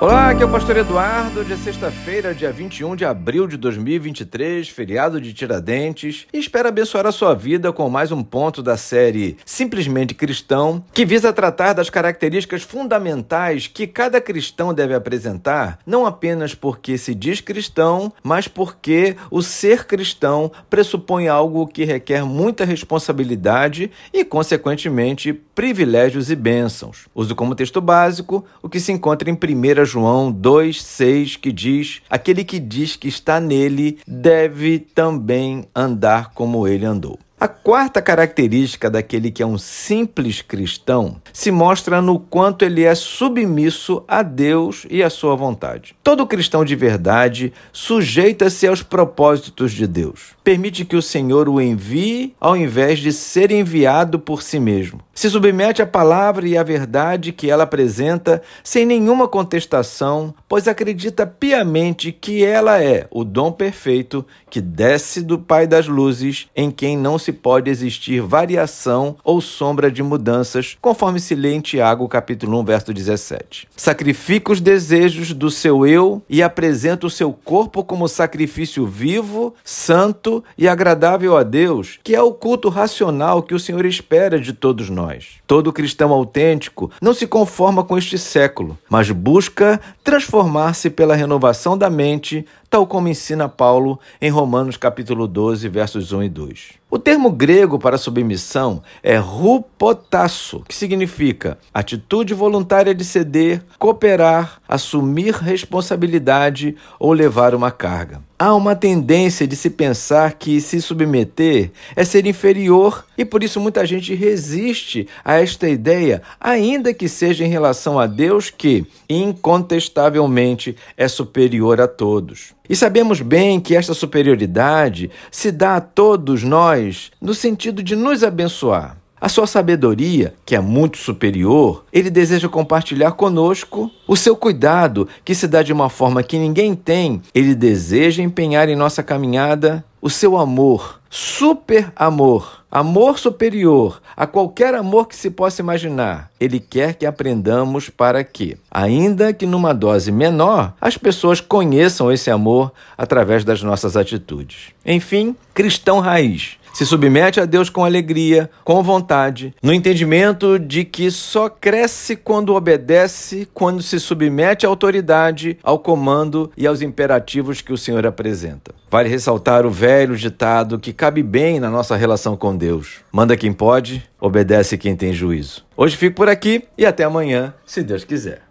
Olá, aqui é o Pastor Eduardo, de sexta-feira, dia 21 de abril de 2023, feriado de Tiradentes, e espero abençoar a sua vida com mais um ponto da série Simplesmente Cristão, que visa tratar das características fundamentais que cada cristão deve apresentar, não apenas porque se diz cristão, mas porque o ser cristão pressupõe algo que requer muita responsabilidade e, consequentemente, privilégios e bênçãos. Uso como texto básico o que se encontra em 1 João 2,6, que diz: Aquele que diz que está nele deve também andar como ele andou. A quarta característica daquele que é um simples cristão se mostra no quanto ele é submisso a Deus e à sua vontade. Todo cristão de verdade sujeita-se aos propósitos de Deus. Permite que o Senhor o envie ao invés de ser enviado por si mesmo. Se submete à palavra e à verdade que ela apresenta sem nenhuma contestação, pois acredita piamente que ela é o dom perfeito que desce do Pai das luzes, em quem não se pode existir variação ou sombra de mudanças, conforme se lê em Tiago, capítulo 1, verso 17. Sacrifica os desejos do seu eu e apresenta o seu corpo como sacrifício vivo, santo e agradável a Deus, que é o culto racional que o Senhor espera de todos nós. Todo cristão autêntico não se conforma com este século, mas busca transformar-se pela renovação da mente, tal como ensina Paulo em Romanos capítulo 12, versos 1 e 2. O termo grego para submissão é rupotasso, que significa atitude voluntária de ceder, cooperar, assumir responsabilidade ou levar uma carga. Há uma tendência de se pensar que se submeter é ser inferior e por isso muita gente resiste a esta ideia, ainda que seja em relação a Deus que, incontestavelmente, é superior a todos. E sabemos bem que esta superioridade se dá a todos nós no sentido de nos abençoar. A sua sabedoria, que é muito superior, ele deseja compartilhar conosco. O seu cuidado, que se dá de uma forma que ninguém tem, ele deseja empenhar em nossa caminhada. O seu amor, super amor, amor superior a qualquer amor que se possa imaginar. Ele quer que aprendamos para que, ainda que numa dose menor, as pessoas conheçam esse amor através das nossas atitudes. Enfim, cristão raiz se submete a Deus com alegria, com vontade, no entendimento de que só cresce quando obedece, quando se submete à autoridade, ao comando e aos imperativos que o Senhor apresenta. Vale ressaltar o velho ditado que cabe bem na nossa relação com Deus: manda quem pode, obedece quem tem juízo. Hoje fico por aqui e até amanhã, se Deus quiser.